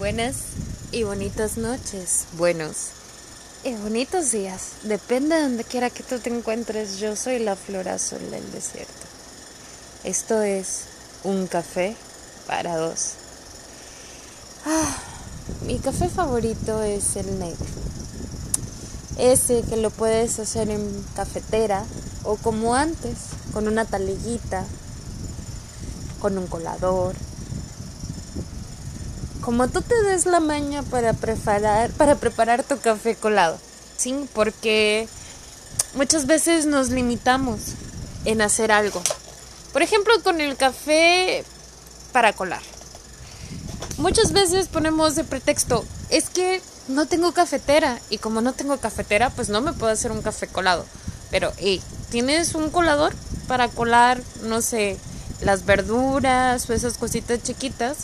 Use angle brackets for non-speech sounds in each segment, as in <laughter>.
Buenas y bonitas noches. Buenos y bonitos días. Depende de donde quiera que tú te encuentres. Yo soy la flor azul del desierto. Esto es un café para dos. Ah, mi café favorito es el negro. Ese que lo puedes hacer en cafetera o como antes, con una taliguita, con un colador, como tú te des la maña para preparar, para preparar tu café colado, ¿sí? Porque muchas veces nos limitamos en hacer algo. Por ejemplo, con el café para colar. Muchas veces ponemos de pretexto, es que no tengo cafetera y como no tengo cafetera, pues no me puedo hacer un café colado. Pero, ¿tienes un colador para colar, no sé, las verduras o esas cositas chiquitas?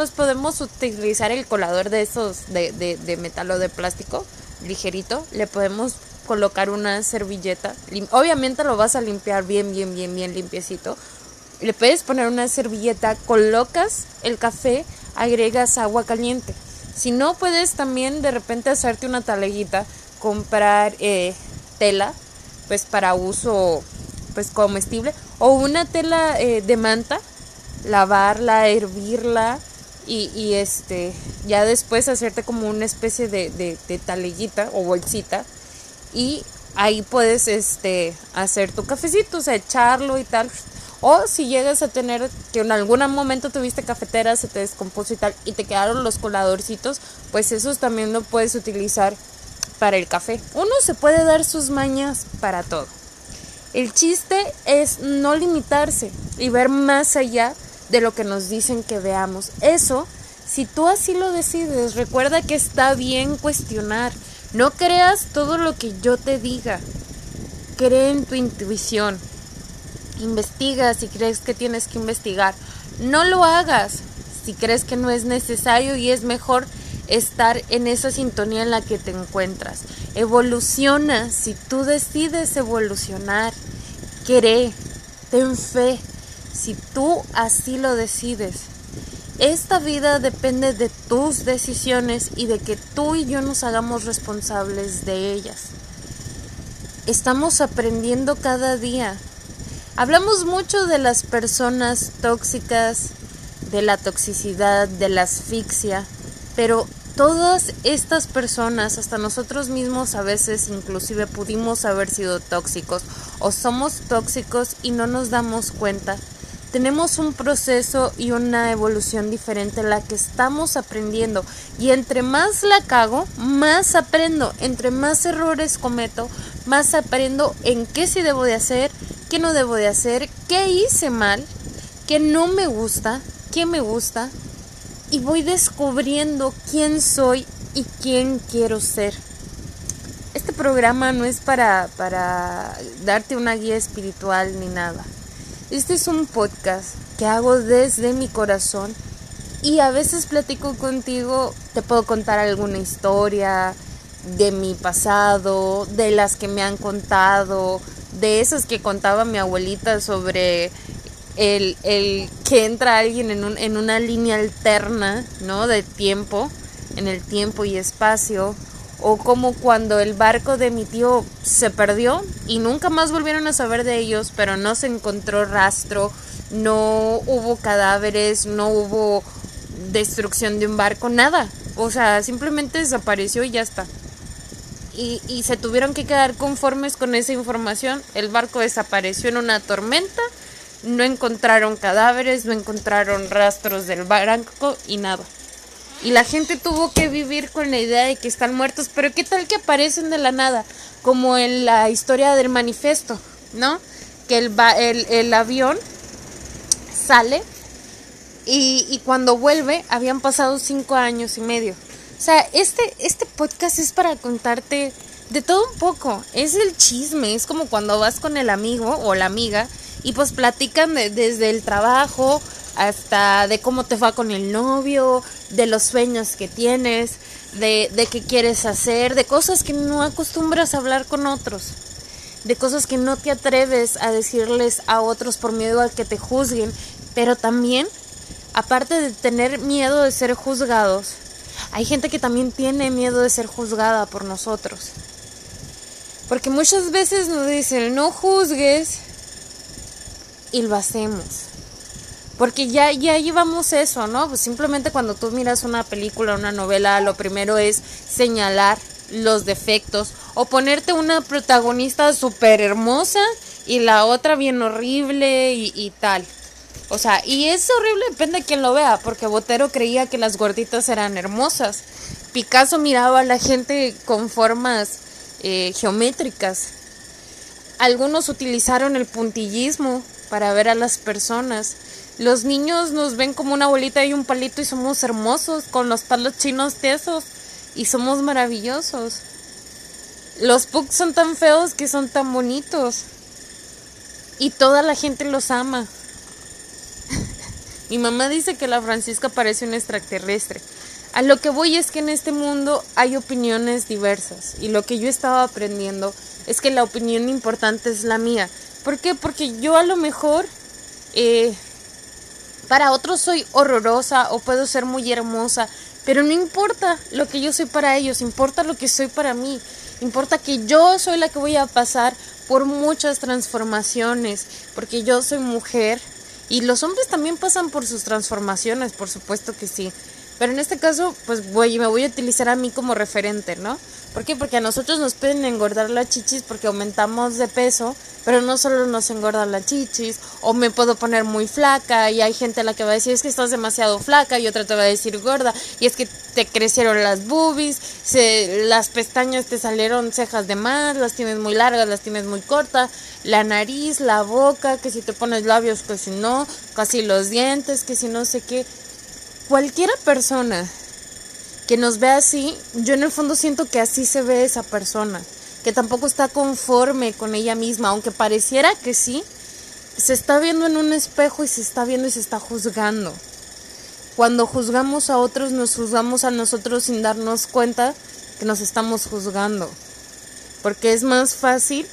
Pues podemos utilizar el colador de esos de, de, metal o de plástico ligerito. Le podemos colocar una servilleta. Obviamente lo vas a limpiar bien, bien, bien, bien limpiecito. Le puedes poner una servilleta, colocas el café, agregas agua caliente. Si no, puedes también de repente hacerte una taleguita, comprar eh, tela, pues para uso pues comestible, o una tela eh, de manta, lavarla, hervirla, y, este ya después hacerte como una especie de, de, taleguita o bolsita y ahí puedes este hacer tu cafecito, o sea, echarlo y tal. O si llegas a tener que en algún momento tuviste cafetera, se te descompuso y tal, y te quedaron los coladorcitos, pues esos también lo puedes utilizar para el café. Uno se puede dar sus mañas para todo. El chiste es no limitarse y ver más allá de lo que nos dicen que veamos. Eso, si tú así lo decides, recuerda que está bien cuestionar. No creas todo lo que yo te diga. Cree en tu intuición. Investiga si crees que tienes que investigar. No lo hagas si crees que no es necesario y es mejor estar en esa sintonía en la que te encuentras. Evoluciona si tú decides evolucionar. Cree, ten fe, si tú así lo decides. Esta vida depende de tus decisiones y de que tú y yo nos hagamos responsables de ellas. Estamos aprendiendo cada día. Hablamos mucho de las personas tóxicas, de la toxicidad, de la asfixia, pero todas estas personas, hasta nosotros mismos a veces inclusive pudimos haber sido tóxicos o somos tóxicos y no nos damos cuenta tenemos un proceso y una evolución diferente la que estamos aprendiendo. Y entre más la cago, más aprendo, entre más errores cometo, más aprendo en qué sí debo de hacer, qué no debo de hacer, qué hice mal, qué no me gusta, qué me gusta. Y voy descubriendo quién soy y quién quiero ser. Este programa no es para, para darte una guía espiritual ni nada este es un podcast que hago desde mi corazón y a veces platico contigo, te puedo contar alguna historia de mi pasado, de las que me han contado, de esas que contaba mi abuelita sobre el, el que entra alguien en, un, en una línea alterna, ¿no? De tiempo, en el tiempo y espacio o como cuando el barco de mi tío se perdió y nunca más volvieron a saber de ellos, pero no se encontró rastro, no hubo cadáveres, no hubo destrucción de un barco, nada. O sea, simplemente desapareció y ya está. Y, se tuvieron que quedar conformes con esa información. El barco desapareció en una tormenta, no encontraron cadáveres, no encontraron rastros del barco y nada y la gente tuvo que vivir con la idea de que están muertos, pero ¿qué tal que aparecen de la nada? Como en la historia del manifiesto, ¿no? Que el, el, el avión sale y, y, cuando vuelve habían pasado cinco años y medio. O sea, este, este podcast es para contarte de todo un poco. Es el chisme, es como cuando vas con el amigo o la amiga y pues platican desde el trabajo hasta de cómo te va con el novio, de los sueños que tienes, de, de qué quieres hacer, de cosas que no acostumbras a hablar con otros, de cosas que no te atreves a decirles a otros por miedo a que te juzguen, pero también aparte de tener miedo de ser juzgados, hay gente que también tiene miedo de ser juzgada por nosotros. Porque muchas veces nos dicen, no juzgues, y lo hacemos. Porque ya, ya llevamos eso, ¿no? Pues simplemente cuando tú miras una película, una novela, lo primero es señalar los defectos o ponerte una protagonista súper hermosa y la otra bien horrible y, tal. O sea, y es horrible, depende de quién lo vea, porque Botero creía que las gorditas eran hermosas. Picasso miraba a la gente con formas eh, geométricas. Algunos utilizaron el puntillismo para ver a las personas. Los niños nos ven como una bolita y un palito y somos hermosos, con los palos chinos tiesos y somos maravillosos. Los pugs son tan feos que son tan bonitos. Y toda la gente los ama. <laughs> Mi mamá dice que la Francisca parece un extraterrestre. A lo que voy es que en este mundo hay opiniones diversas. Y lo que yo estaba aprendiendo es que la opinión importante es la mía. ¿Por qué? Porque yo a lo mejor eh, para otros soy horrorosa o puedo ser muy hermosa, pero no importa lo que yo soy para ellos, importa lo que soy para mí, importa que yo soy la que voy a pasar por muchas transformaciones, porque yo soy mujer y los hombres también pasan por sus transformaciones, por supuesto que sí. Pero en este caso, pues voy, me voy a utilizar a mí como referente, ¿no? ¿Por qué? Porque a nosotros nos pueden engordar las chichis porque aumentamos de peso, pero no solo nos engordan las chichis, o me puedo poner muy flaca y hay gente a la que va a decir es que estás demasiado flaca y otra te va a decir gorda y es que te crecieron las boobies, se, las pestañas te salieron cejas de más, las tienes muy largas, las tienes muy cortas, la nariz, la boca, que si te pones labios, que si no, casi los dientes, que si no sé qué cualquiera persona que nos ve así, yo en el fondo siento que así se ve esa persona, que tampoco está conforme con ella misma, aunque pareciera que sí, se está viendo en un espejo y se está viendo y se está juzgando. Cuando juzgamos a otros, nos juzgamos a nosotros sin darnos cuenta que nos estamos juzgando. Porque es más fácil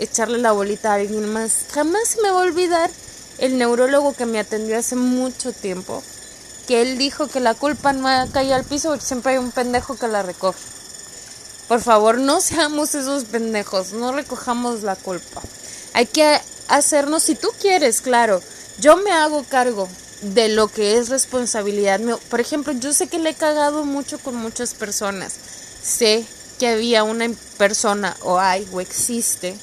echarle la bolita a alguien más. Jamás me va a olvidar el neurólogo que me atendió hace mucho tiempo que él dijo que la culpa no cae al piso porque siempre hay un pendejo que la recoge. Por favor, no seamos esos pendejos, no recojamos la culpa. Hay que hacernos, si tú quieres, claro, yo me hago cargo de lo que es responsabilidad. Por ejemplo, yo sé que le he cagado mucho con muchas personas. Sé que había una persona o hay o existe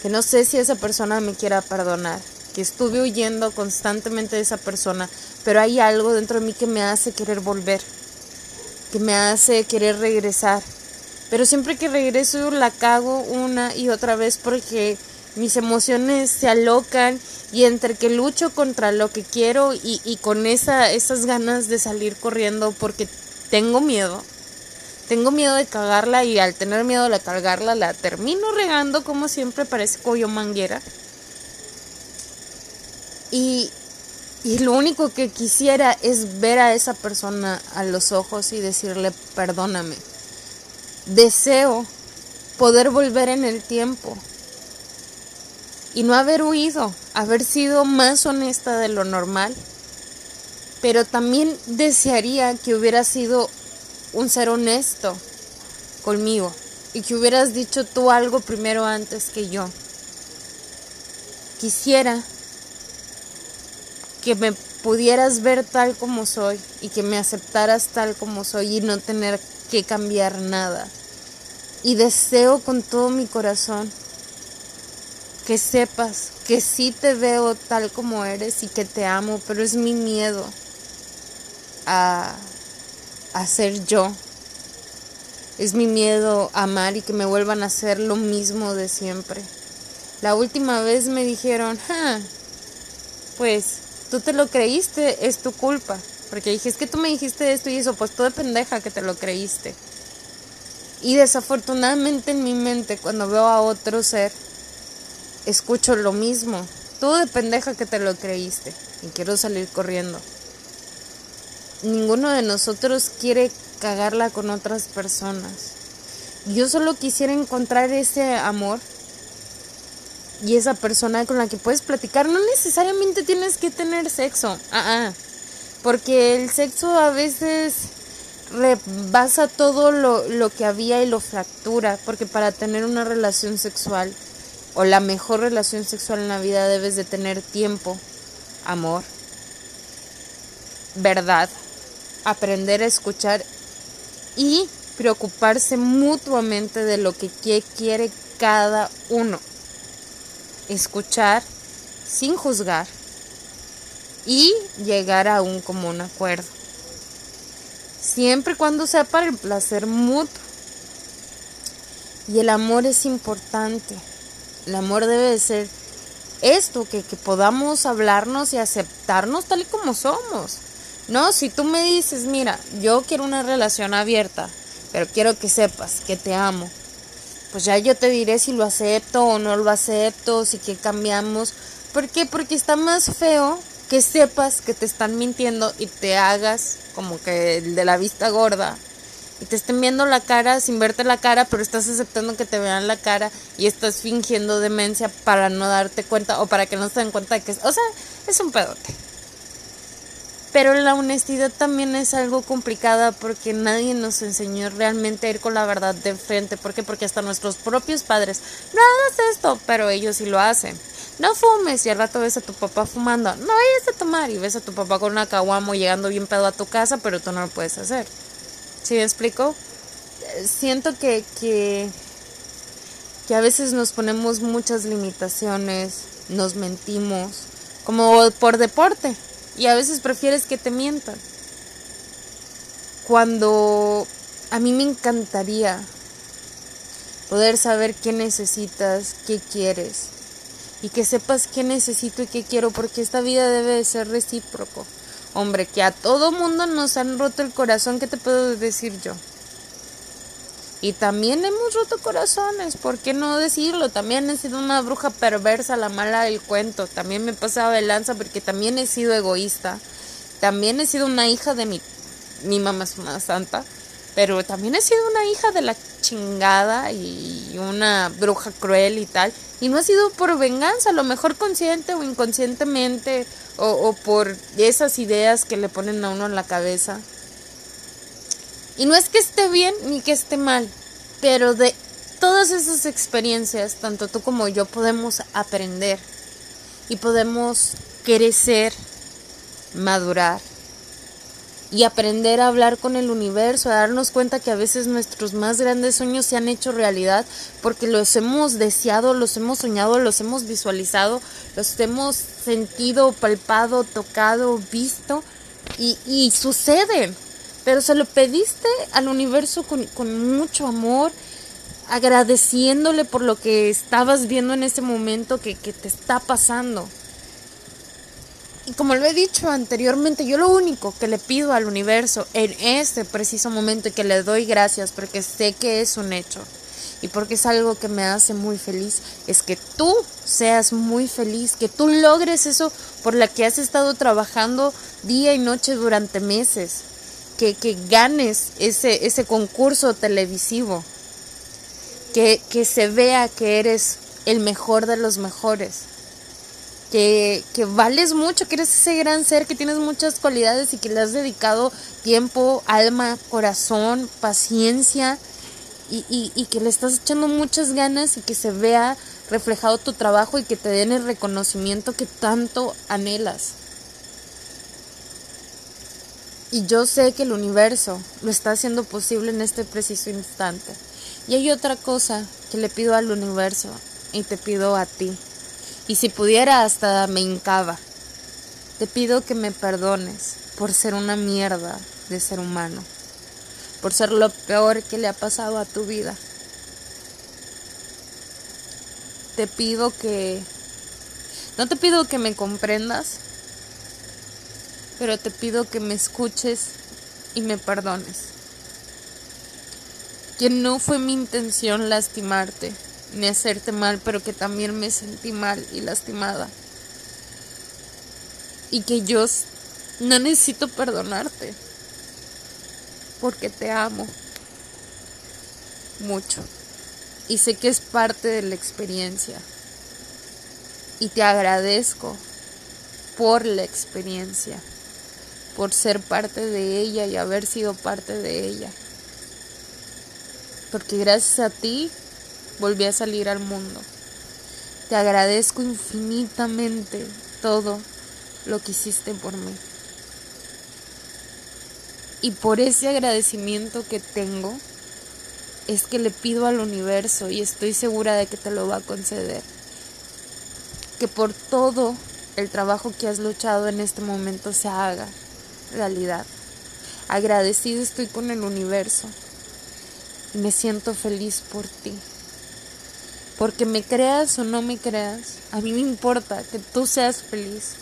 que no sé si esa persona me quiera perdonar estuve huyendo constantemente de esa persona, pero hay algo dentro de mí que me hace querer volver, que me hace querer regresar. Pero siempre que regreso la cago una y otra vez porque mis emociones se alocan y entre que lucho contra lo que quiero y, y con esa, esas ganas de salir corriendo porque tengo miedo. Tengo miedo de cagarla y al tener miedo de cagarla la termino regando como siempre parece coyo manguera. Y, y lo único que quisiera es ver a esa persona a los ojos y decirle perdóname. Deseo poder volver en el tiempo y no haber huido, haber sido más honesta de lo normal. Pero también desearía que hubiera sido un ser honesto conmigo y que hubieras dicho tú algo primero antes que yo. Quisiera que me pudieras ver tal como soy y que me aceptaras tal como soy y no tener que cambiar nada. Y deseo con todo mi corazón que sepas que sí te veo tal como eres y que te amo, pero es mi miedo a, ser yo. Es mi miedo a amar y que me vuelvan a hacer lo mismo de siempre. La última vez me dijeron, ah, pues tú te lo creíste, es tu culpa. Porque dije, es que tú me dijiste esto y eso, pues tú de pendeja que te lo creíste. Y desafortunadamente en mi mente, cuando veo a otro ser, escucho lo mismo. Tú de pendeja que te lo creíste. Y quiero salir corriendo. Ninguno de nosotros quiere cagarla con otras personas. Yo solo quisiera encontrar ese amor y esa persona con la que puedes platicar no necesariamente tienes que tener sexo. Ah, ah. Porque el sexo a veces rebasa todo lo, lo que había y lo fractura. Porque para tener una relación sexual o la mejor relación sexual en la vida debes de tener tiempo, amor, verdad, aprender a escuchar y preocuparse mutuamente de lo que quiere cada uno. Escuchar sin juzgar y llegar a un común acuerdo. Siempre y cuando sea para el placer mutuo. Y el amor es importante. El amor debe de ser esto, que, que podamos hablarnos y aceptarnos tal y como somos. No, si tú me dices, mira, yo quiero una relación abierta, pero quiero que sepas que te amo, pues ya yo te diré si lo acepto o no lo acepto, si que cambiamos. ¿Por qué? Porque está más feo que sepas que te están mintiendo y te hagas como que el de la vista gorda y te estén viendo la cara sin verte la cara, pero estás aceptando que te vean la cara y estás fingiendo demencia para no darte cuenta o para que no se den cuenta de que, o sea, es un pedote. Pero la honestidad también es algo complicada porque nadie nos enseñó realmente a ir con la verdad de frente. ¿Por qué? Porque hasta nuestros propios padres, no hagas esto, pero ellos sí lo hacen. No fumes y al rato ves a tu papá fumando. No vayas a tomar y ves a tu papá con una caguamo llegando bien pedo a tu casa, pero tú no lo puedes hacer. ¿Sí me explico? Siento que, que, que a veces nos ponemos muchas limitaciones, nos mentimos, como por deporte y a veces prefieres que te mientan. Cuando a mí me encantaría poder saber qué necesitas, qué quieres y que sepas qué necesito y qué quiero porque esta vida debe de ser recíproco. Hombre, que a todo mundo nos han roto el corazón, ¿qué te puedo decir yo? Y también hemos roto corazones, ¿por qué no decirlo? También he sido una bruja perversa, la mala del cuento. También me he pasado de lanza porque también he sido egoísta. También he sido una hija de mi... Mi mamá es una santa. Pero también he sido una hija de la chingada y una bruja cruel y tal. Y no ha sido por venganza, a lo mejor consciente o inconscientemente, o, o por esas ideas que le ponen a uno en la cabeza. Y no es que esté bien ni que esté mal, pero de todas esas experiencias, tanto tú como yo podemos aprender y podemos crecer, madurar y aprender a hablar con el universo, a darnos cuenta que a veces nuestros más grandes sueños se han hecho realidad porque los hemos deseado, los hemos soñado, los hemos visualizado, los hemos sentido, palpado, tocado, visto y, y suceden pero se lo pediste al universo con, mucho amor, agradeciéndole por lo que estabas viendo en ese momento que, que te está pasando. Y como lo he dicho anteriormente, yo lo único que le pido al universo en este preciso momento y que le doy gracias porque sé que es un hecho y porque es algo que me hace muy feliz, es que tú seas muy feliz, que tú logres eso por la que has estado trabajando día y noche durante meses que, que ganes ese, ese concurso televisivo, que, que se vea que eres el mejor de los mejores. Que, que, vales mucho, que eres ese gran ser, que tienes muchas cualidades y que le has dedicado tiempo, alma, corazón, paciencia y, y, y, que le estás echando muchas ganas y que se vea reflejado tu trabajo y que te den el reconocimiento que tanto anhelas. Y yo sé que el universo lo está haciendo posible en este preciso instante. Y hay otra cosa que le pido al universo y te pido a ti. Y si pudiera hasta me hincaba. Te pido que me perdones por ser una mierda de ser humano. Por ser lo peor que le ha pasado a tu vida. Te pido que... No te pido que me comprendas, pero te pido que me escuches y me perdones. Que no fue mi intención lastimarte ni hacerte mal, pero que también me sentí mal y lastimada. Y que yo no necesito perdonarte, porque te amo mucho. Y sé que es parte de la experiencia. Y te agradezco por la experiencia por ser parte de ella y haber sido parte de ella. Porque gracias a ti volví a salir al mundo. Te agradezco infinitamente todo lo que hiciste por mí. Y por ese agradecimiento que tengo, es que le pido al universo y estoy segura de que te lo va a conceder. Que por todo el trabajo que has luchado en este momento se haga realidad. Agradecido estoy con el universo y me siento feliz por ti. Porque me creas o no me creas, a mí me importa que tú seas feliz.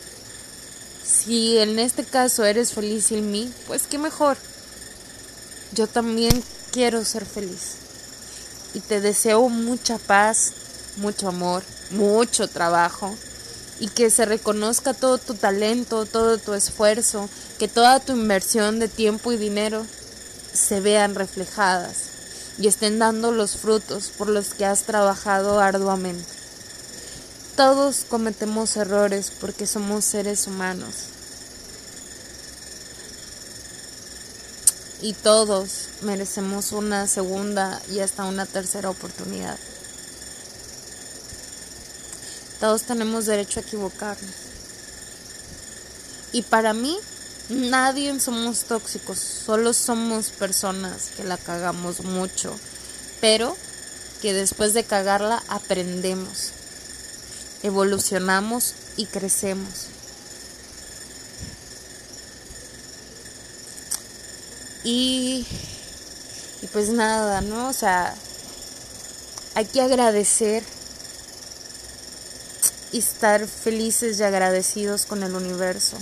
Si en este caso eres feliz en mí, pues qué mejor. Yo también quiero ser feliz. Y te deseo mucha paz, mucho amor, mucho trabajo. Y que se reconozca todo tu talento, todo tu esfuerzo, que toda tu inversión de tiempo y dinero se vean reflejadas y estén dando los frutos por los que has trabajado arduamente. Todos cometemos errores porque somos seres humanos. Y todos merecemos una segunda y hasta una tercera oportunidad. Todos tenemos derecho a equivocarnos. Y para mí, nadie somos tóxicos, solo somos personas que la cagamos mucho, pero que después de cagarla aprendemos evolucionamos y crecemos. Y, y pues nada, ¿no? O sea, hay que agradecer y estar felices y agradecidos con el universo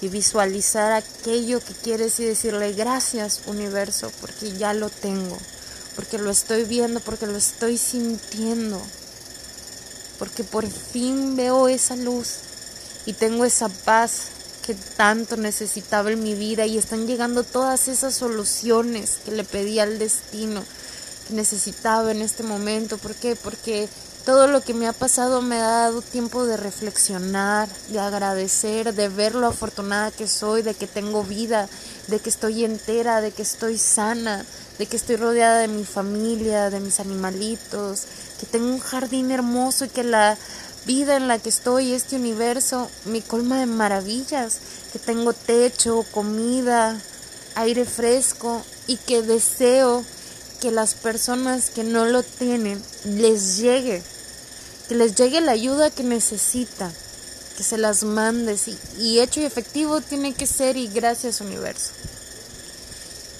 y visualizar aquello que quieres y decirle gracias universo porque ya lo tengo, porque lo estoy viendo, porque lo estoy sintiendo porque por fin veo esa luz y tengo esa paz que tanto necesitaba en mi vida y están llegando todas esas soluciones que le pedí al destino que necesitaba en este momento. ¿Por qué? Porque todo lo que me ha pasado me ha dado tiempo de reflexionar, de agradecer, de ver lo afortunada que soy, de que tengo vida, de que estoy entera, de que estoy sana, de que estoy rodeada de mi familia, de mis animalitos, que tengo un jardín hermoso y que la vida en la que estoy, este universo, me colma de maravillas, que tengo techo, comida, aire fresco y que deseo que las personas que no lo tienen les llegue, que les llegue la ayuda que necesitan, que se las mandes y, y hecho y efectivo tiene que ser y gracias universo.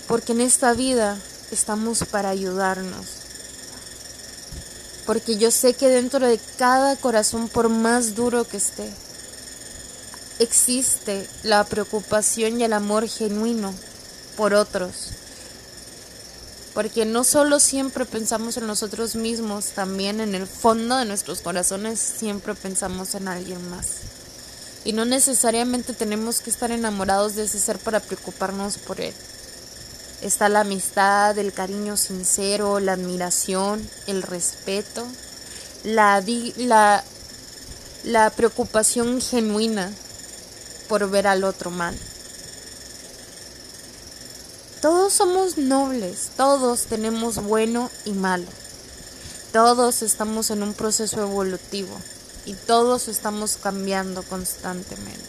Porque en esta vida estamos para ayudarnos porque yo sé que dentro de cada corazón, por más duro que esté, existe la preocupación y el amor genuino por otros. Porque no solo siempre pensamos en nosotros mismos, también en el fondo de nuestros corazones siempre pensamos en alguien más. Y no necesariamente tenemos que estar enamorados de ese ser para preocuparnos por él. Está la amistad, el cariño sincero, la admiración, el respeto, la, la, la preocupación genuina por ver al otro mal. Todos somos nobles, todos tenemos bueno y malo. Todos estamos en un proceso evolutivo y todos estamos cambiando constantemente.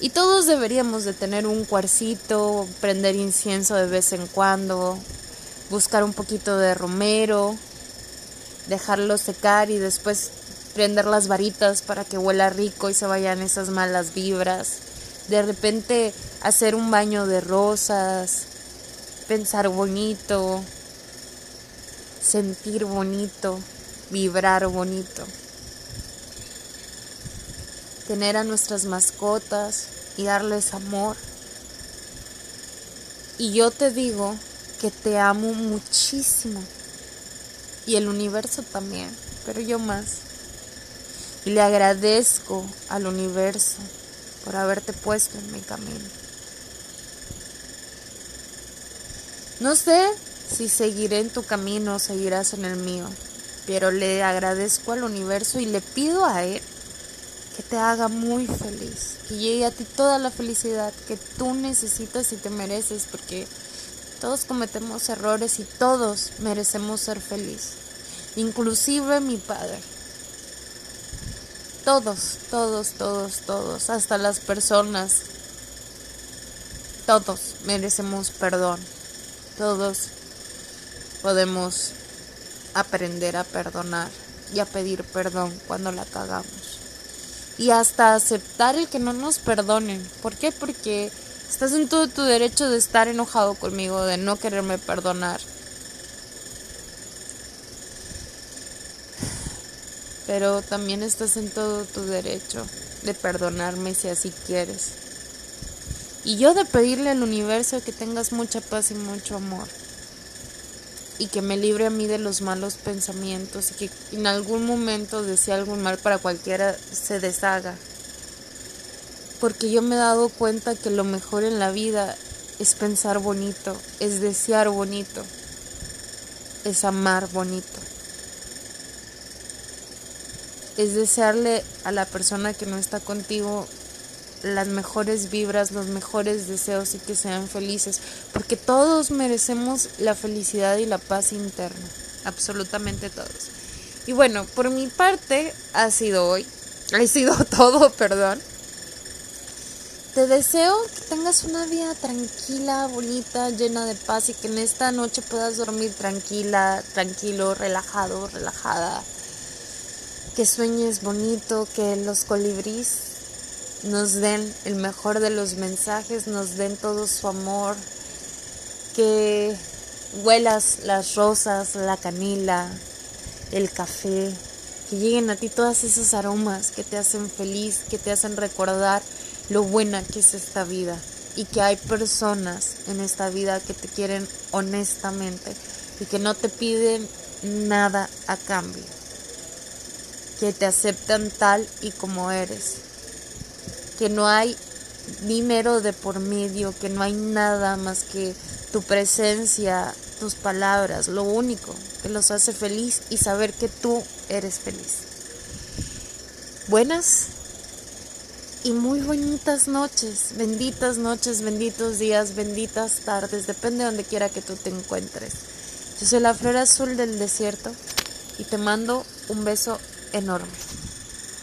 Y todos deberíamos de tener un cuarcito, prender incienso de vez en cuando, buscar un poquito de romero, dejarlo secar y después prender las varitas para que huela rico y se vayan esas malas vibras. De repente hacer un baño de rosas, pensar bonito, sentir bonito, vibrar bonito tener a nuestras mascotas y darles amor. Y yo te digo que te amo muchísimo. Y el universo también, pero yo más. Y le agradezco al universo por haberte puesto en mi camino. No sé si seguiré en tu camino o seguirás en el mío, pero le agradezco al universo y le pido a él que te haga muy feliz, que llegue a ti toda la felicidad que tú necesitas y te mereces, porque todos cometemos errores y todos merecemos ser felices, inclusive mi padre. Todos, todos, todos, todos, hasta las personas, todos merecemos perdón, todos podemos aprender a perdonar y a pedir perdón cuando la cagamos. Y hasta aceptar el que no nos perdonen. ¿Por qué? Porque estás en todo tu derecho de estar enojado conmigo, de no quererme perdonar. Pero también estás en todo tu derecho de perdonarme si así quieres. Y yo de pedirle al universo que tengas mucha paz y mucho amor y que me libre a mí de los malos pensamientos y que en algún momento desee algún mal para cualquiera se deshaga. Porque yo me he dado cuenta que lo mejor en la vida es pensar bonito, es desear bonito, es amar bonito. Es desearle a la persona que no está contigo las mejores vibras, los mejores deseos y que sean felices, porque todos merecemos la felicidad y la paz interna, absolutamente todos. Y bueno, por mi parte ha sido hoy, ha sido <laughs> todo, perdón. Te deseo que tengas una vida tranquila, bonita, llena de paz y que en esta noche puedas dormir tranquila, tranquilo, relajado, relajada. Que sueñes bonito, que los colibríes nos den el mejor de los mensajes, nos den todo su amor, que huelas las rosas, la canela, el café, que lleguen a ti todas esos aromas que te hacen feliz, que te hacen recordar lo buena que es esta vida y que hay personas en esta vida que te quieren honestamente y que no te piden nada a cambio, que te aceptan tal y como eres que no hay dinero de por medio, que no hay nada más que tu presencia, tus palabras, lo único que los hace feliz y saber que tú eres feliz. Buenas y muy bonitas noches, benditas noches, benditos días, benditas tardes, depende de donde quiera que tú te encuentres. Yo soy la flor azul del desierto y te mando un beso enorme.